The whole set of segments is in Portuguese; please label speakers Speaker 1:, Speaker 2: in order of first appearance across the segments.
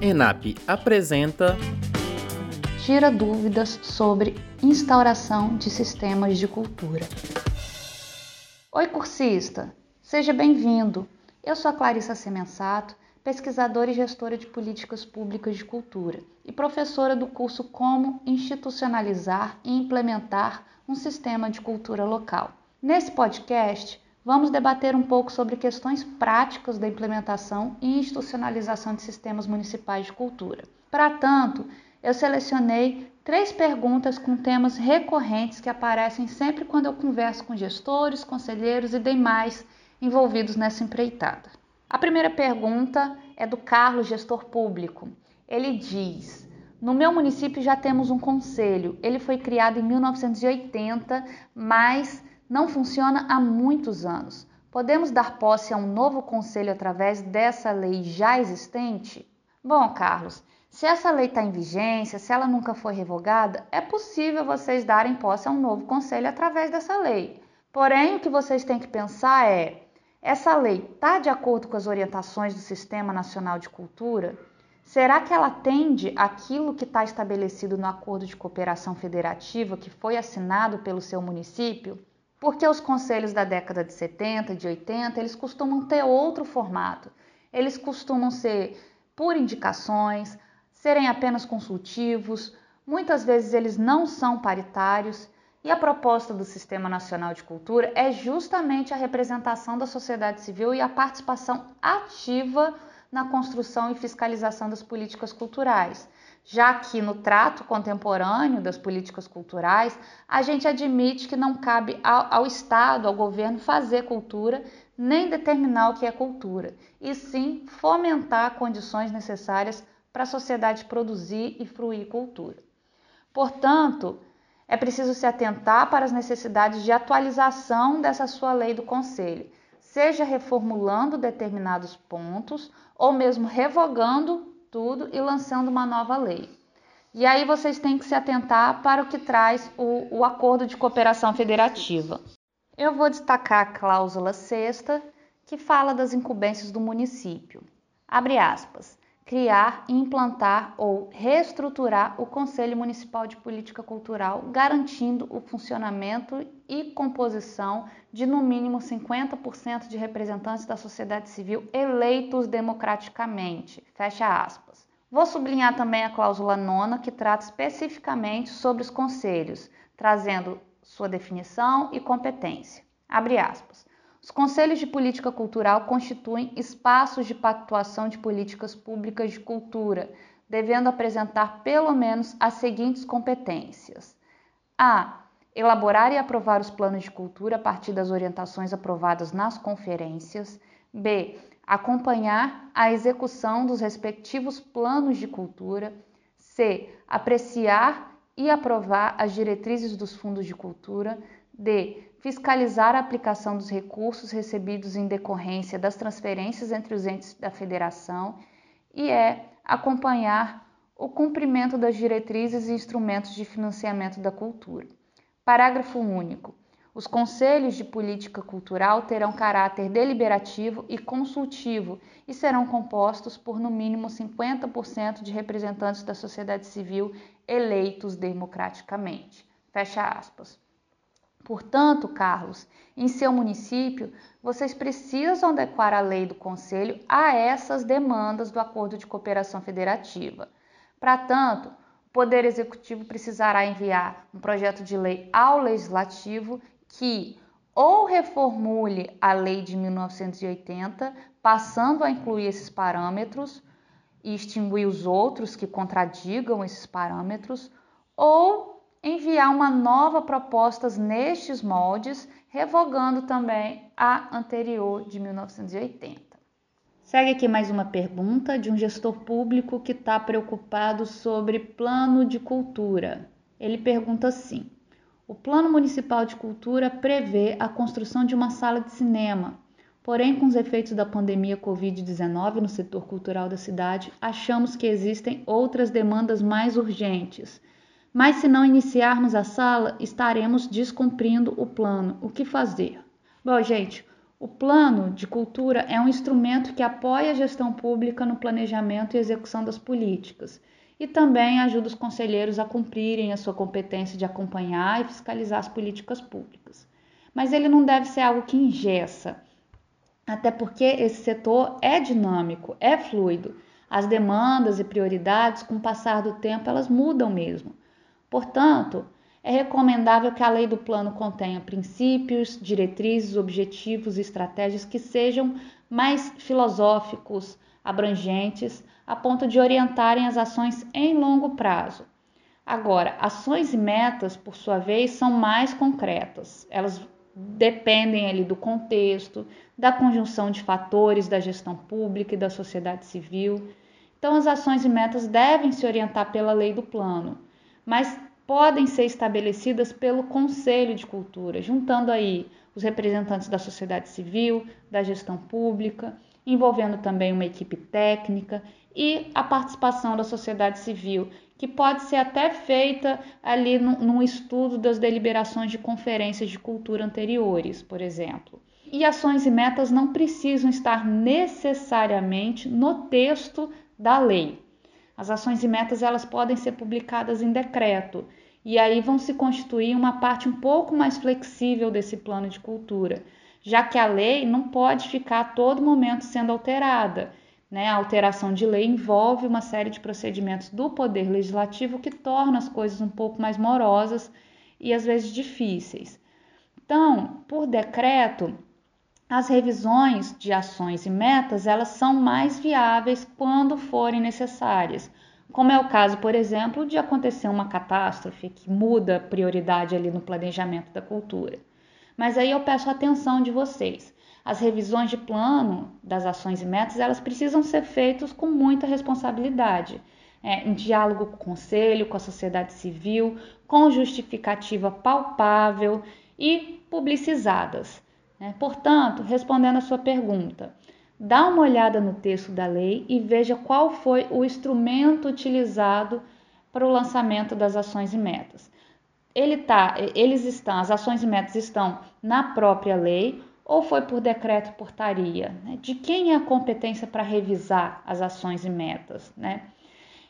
Speaker 1: ENAP apresenta.
Speaker 2: Tira dúvidas sobre instauração de sistemas de cultura. Oi, cursista! Seja bem-vindo! Eu sou a Clarissa Semensato, pesquisadora e gestora de políticas públicas de cultura e professora do curso Como Institucionalizar e Implementar um Sistema de Cultura Local. Nesse podcast, vamos debater um pouco sobre questões práticas da implementação e institucionalização de sistemas municipais de cultura. Para tanto, eu selecionei três perguntas com temas recorrentes que aparecem sempre quando eu converso com gestores, conselheiros e demais envolvidos nessa empreitada. A primeira pergunta é do Carlos, gestor público. Ele diz: No meu município já temos um conselho. Ele foi criado em 1980, mas não funciona há muitos anos. Podemos dar posse a um novo conselho através dessa lei já existente? Bom, Carlos, se essa lei está em vigência, se ela nunca foi revogada, é possível vocês darem posse a um novo conselho através dessa lei. Porém, o que vocês têm que pensar é: essa lei está de acordo com as orientações do Sistema Nacional de Cultura? Será que ela atende aquilo que está estabelecido no Acordo de Cooperação Federativa que foi assinado pelo seu município? Porque os conselhos da década de 70, de 80, eles costumam ter outro formato. Eles costumam ser por indicações, serem apenas consultivos, muitas vezes eles não são paritários. E a proposta do Sistema Nacional de Cultura é justamente a representação da sociedade civil e a participação ativa na construção e fiscalização das políticas culturais já que no trato contemporâneo das políticas culturais, a gente admite que não cabe ao, ao, Estado, ao governo, fazer cultura, nem determinar o que é cultura, e sim fomentar condições necessárias para a sociedade produzir e fruir cultura. Portanto, é preciso se atentar para as necessidades de atualização dessa sua lei do Conselho, seja reformulando determinados pontos ou mesmo revogando tudo e lançando uma nova lei. E aí vocês têm que se atentar para o que traz o, o acordo de cooperação federativa. Eu vou destacar a cláusula sexta, que fala das incumbências do município. Abre aspas criar, implantar ou reestruturar o Conselho Municipal de Política Cultural, garantindo o funcionamento e composição de no mínimo 50% de representantes da sociedade civil eleitos democraticamente. Fecha aspas. Vou sublinhar também a cláusula nona, que trata especificamente sobre os conselhos, trazendo sua definição e competência. Abre aspas. Os conselhos de política cultural constituem espaços de pactuação de políticas públicas de cultura, devendo apresentar pelo menos as seguintes competências: a. Elaborar e aprovar os planos de cultura a partir das orientações aprovadas nas conferências. B. Acompanhar a execução dos respectivos planos de cultura. C. Apreciar e aprovar as diretrizes dos fundos de cultura. D fiscalizar a aplicação dos recursos recebidos em decorrência das transferências entre os entes da federação e é acompanhar o cumprimento das diretrizes e instrumentos de financiamento da cultura. Parágrafo único. Os conselhos de política cultural terão caráter deliberativo e consultivo e serão compostos por no mínimo 50% de representantes da sociedade civil eleitos democraticamente. Fecha aspas. Portanto, Carlos, em seu município, vocês precisam adequar a lei do Conselho a essas demandas do Acordo de Cooperação Federativa. Para tanto, o Poder Executivo precisará enviar um projeto de lei ao Legislativo que ou reformule a lei de 1980, passando a incluir esses parâmetros e extinguir os outros que contradigam esses parâmetros, ou enviar uma nova proposta nestes moldes, revogando também a anterior de 1980. Segue aqui mais uma pergunta de um gestor público que está preocupado sobre plano de cultura. Ele pergunta assim: o Plano Municipal de Cultura prevê a construção de uma sala de cinema. Porém, com os efeitos da pandemia Covid-19 no setor cultural da cidade, achamos que existem outras demandas mais urgentes mas se não iniciarmos a sala, estaremos descumprindo o plano. O que fazer? Bom, gente, O plano de cultura é um instrumento que apoia a gestão pública no planejamento e execução das políticas e também ajuda os conselheiros a cumprirem a sua competência de acompanhar e fiscalizar as políticas públicas. Mas ele não deve ser algo que ingessa, até porque esse setor é dinâmico, é fluido. As demandas e prioridades, com o passar do tempo, elas mudam mesmo. Portanto, é recomendável que a lei do plano contenha princípios, diretrizes, objetivos e estratégias que sejam mais filosóficos, abrangentes, a ponto de orientarem as ações em longo prazo. Agora, ações e metas, por sua vez, são mais concretas. Elas dependem ali do contexto, da conjunção de fatores da gestão pública e da sociedade civil. Então, as ações e metas devem se orientar pela lei do plano, mas podem ser estabelecidas pelo Conselho de Cultura, juntando aí os representantes da sociedade civil, da gestão pública, envolvendo também uma equipe técnica e a participação da sociedade civil, que pode ser até feita ali num estudo das deliberações de conferências de cultura anteriores, por exemplo. E ações e metas não precisam estar necessariamente no texto da lei. As ações e metas elas podem ser publicadas em decreto e aí vão se constituir uma parte um pouco mais flexível desse plano de cultura, já que a lei não pode ficar a todo momento sendo alterada. Né? A alteração de lei envolve uma série de procedimentos do Poder Legislativo que torna as coisas um pouco mais morosas e às vezes difíceis. Então, por decreto, as revisões de ações e metas elas são mais viáveis quando forem necessárias, como é o caso, por exemplo, de acontecer uma catástrofe que muda a prioridade ali no planejamento da cultura. Mas aí eu peço a atenção de vocês. As revisões de plano das ações e metas elas precisam ser feitas com muita responsabilidade, é, em diálogo com o conselho, com a sociedade civil, com justificativa palpável e publicizadas. Né? Portanto, respondendo a sua pergunta, dá uma olhada no texto da lei e veja qual foi o instrumento utilizado para o lançamento das ações e metas. Ele tá, eles estão, as ações e metas estão na própria lei ou foi por decreto portaria? Né? De quem é a competência para revisar as ações e metas? Né?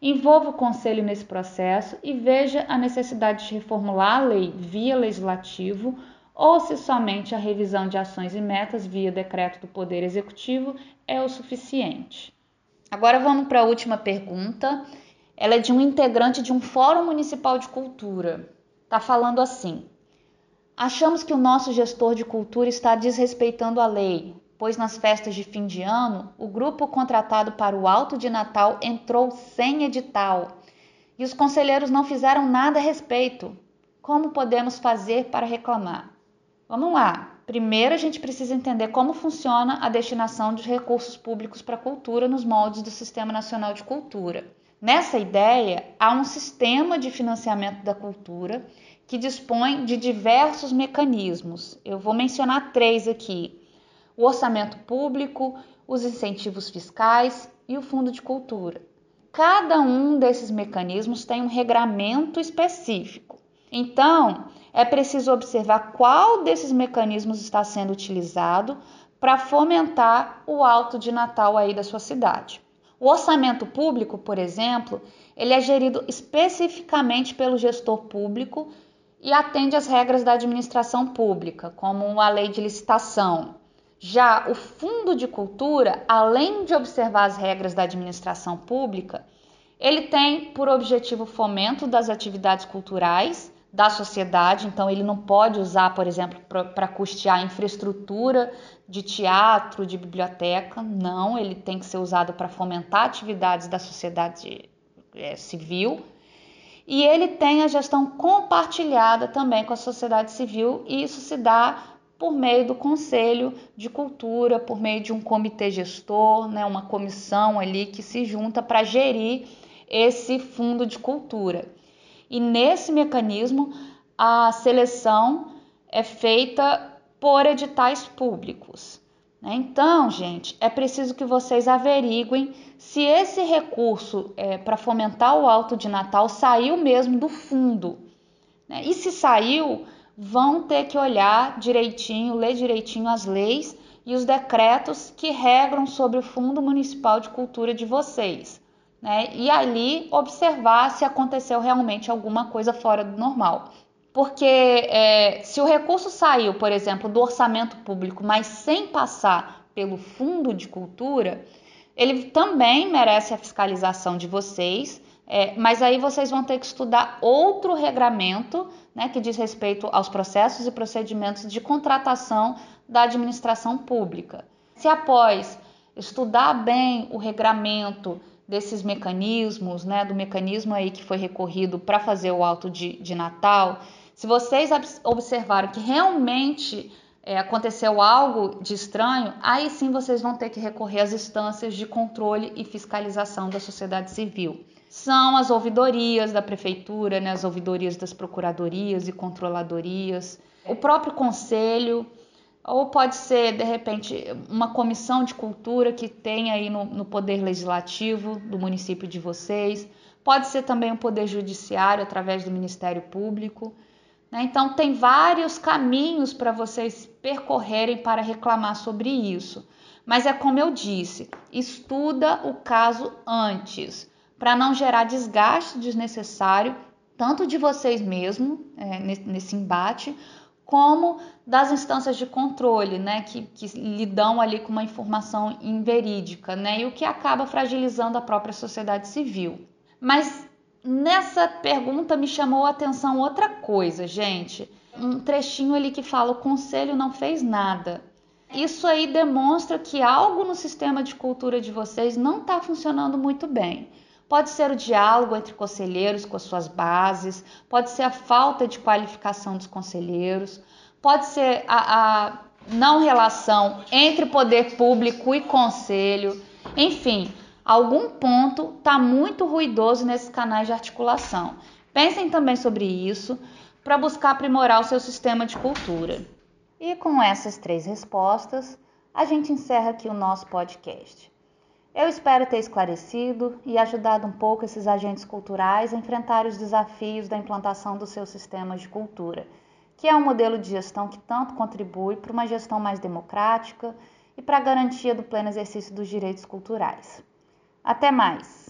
Speaker 2: Envolva o conselho nesse processo e veja a necessidade de reformular a lei via legislativo ou se somente a revisão de ações e metas via decreto do Poder Executivo é o suficiente. Agora vamos para a última pergunta. Ela é de um integrante de um Fórum Municipal de Cultura. Está falando assim: Achamos que o nosso gestor de cultura está desrespeitando a lei, pois nas festas de fim de ano, o grupo contratado para o alto de Natal entrou sem edital e os conselheiros não fizeram nada a respeito. Como podemos fazer para reclamar? Vamos lá. Primeiro, a gente precisa entender como funciona a destinação de recursos públicos para a cultura nos moldes do Sistema Nacional de Cultura. Nessa ideia, há um sistema de financiamento da cultura que dispõe de diversos mecanismos. Eu vou mencionar três aqui: o orçamento público, os incentivos fiscais e o fundo de cultura. Cada um desses mecanismos tem um regramento específico. Então, é preciso observar qual desses mecanismos está sendo utilizado para fomentar o alto de Natal aí da sua cidade. O orçamento público, por exemplo, ele é gerido especificamente pelo gestor público e atende às regras da administração pública, como a lei de licitação. Já o Fundo de Cultura, além de observar as regras da administração pública, ele tem por objetivo o fomento das atividades culturais da sociedade, então ele não pode usar, por exemplo, para custear infraestrutura de teatro, de biblioteca, não, ele tem que ser usado para fomentar atividades da sociedade é, civil. E ele tem a gestão compartilhada também com a sociedade civil, e isso se dá por meio do Conselho de Cultura, por meio de um comitê gestor, né, uma comissão ali que se junta para gerir esse fundo de cultura. E nesse mecanismo, a seleção é feita por editais públicos. Né? Então, gente, é preciso que vocês averiguem se esse recurso é, para fomentar o alto de Natal saiu mesmo do fundo. Né? E se saiu, vão ter que olhar direitinho, ler direitinho as leis e os decretos que regram sobre o Fundo Municipal de Cultura de vocês. Né? E ali observar se aconteceu realmente alguma coisa fora do normal. Porque é, se o recurso saiu, por exemplo, do orçamento público, mas sem passar pelo Fundo de Cultura, ele também merece a fiscalização de vocês, é, mas aí vocês vão ter que estudar outro regramento né, que diz respeito aos processos e procedimentos de contratação da administração pública. Se após estudar bem o regramento desses mecanismos, né, do mecanismo aí que foi recorrido para fazer o auto de, de Natal, se vocês observaram que realmente é, aconteceu algo de estranho, aí sim vocês vão ter que recorrer às instâncias de controle e fiscalização da sociedade civil. São as ouvidorias da prefeitura, né, as ouvidorias das procuradorias e controladorias, o próprio conselho, ou pode ser, de repente, uma comissão de cultura que tem aí no, no poder legislativo do município de vocês, pode ser também o um poder judiciário através do Ministério Público. Né? Então, tem vários caminhos para vocês percorrerem para reclamar sobre isso. Mas é como eu disse, estuda o caso antes, para não gerar desgaste desnecessário, tanto de vocês mesmos é, nesse embate, como das instâncias de controle, né, que, que lidam ali com uma informação inverídica, né, e o que acaba fragilizando a própria sociedade civil. Mas Nessa pergunta me chamou a atenção outra coisa, gente. Um trechinho ali que fala: o conselho não fez nada. Isso aí demonstra que algo no sistema de cultura de vocês não está funcionando muito bem. Pode ser o diálogo entre conselheiros com as suas bases, pode ser a falta de qualificação dos conselheiros, pode ser a, a não relação entre poder público e conselho, enfim, algum ponto está muito ruidoso nesses canais de articulação. Pensem também sobre isso para buscar aprimorar o seu sistema de cultura. E com essas três respostas, a gente encerra aqui o nosso podcast. Eu espero ter esclarecido e ajudado um pouco esses agentes culturais a enfrentar os desafios da implantação dos seus sistemas de cultura, que é um modelo de gestão que tanto contribui para uma gestão mais democrática e para a garantia do pleno exercício dos direitos culturais. Até mais!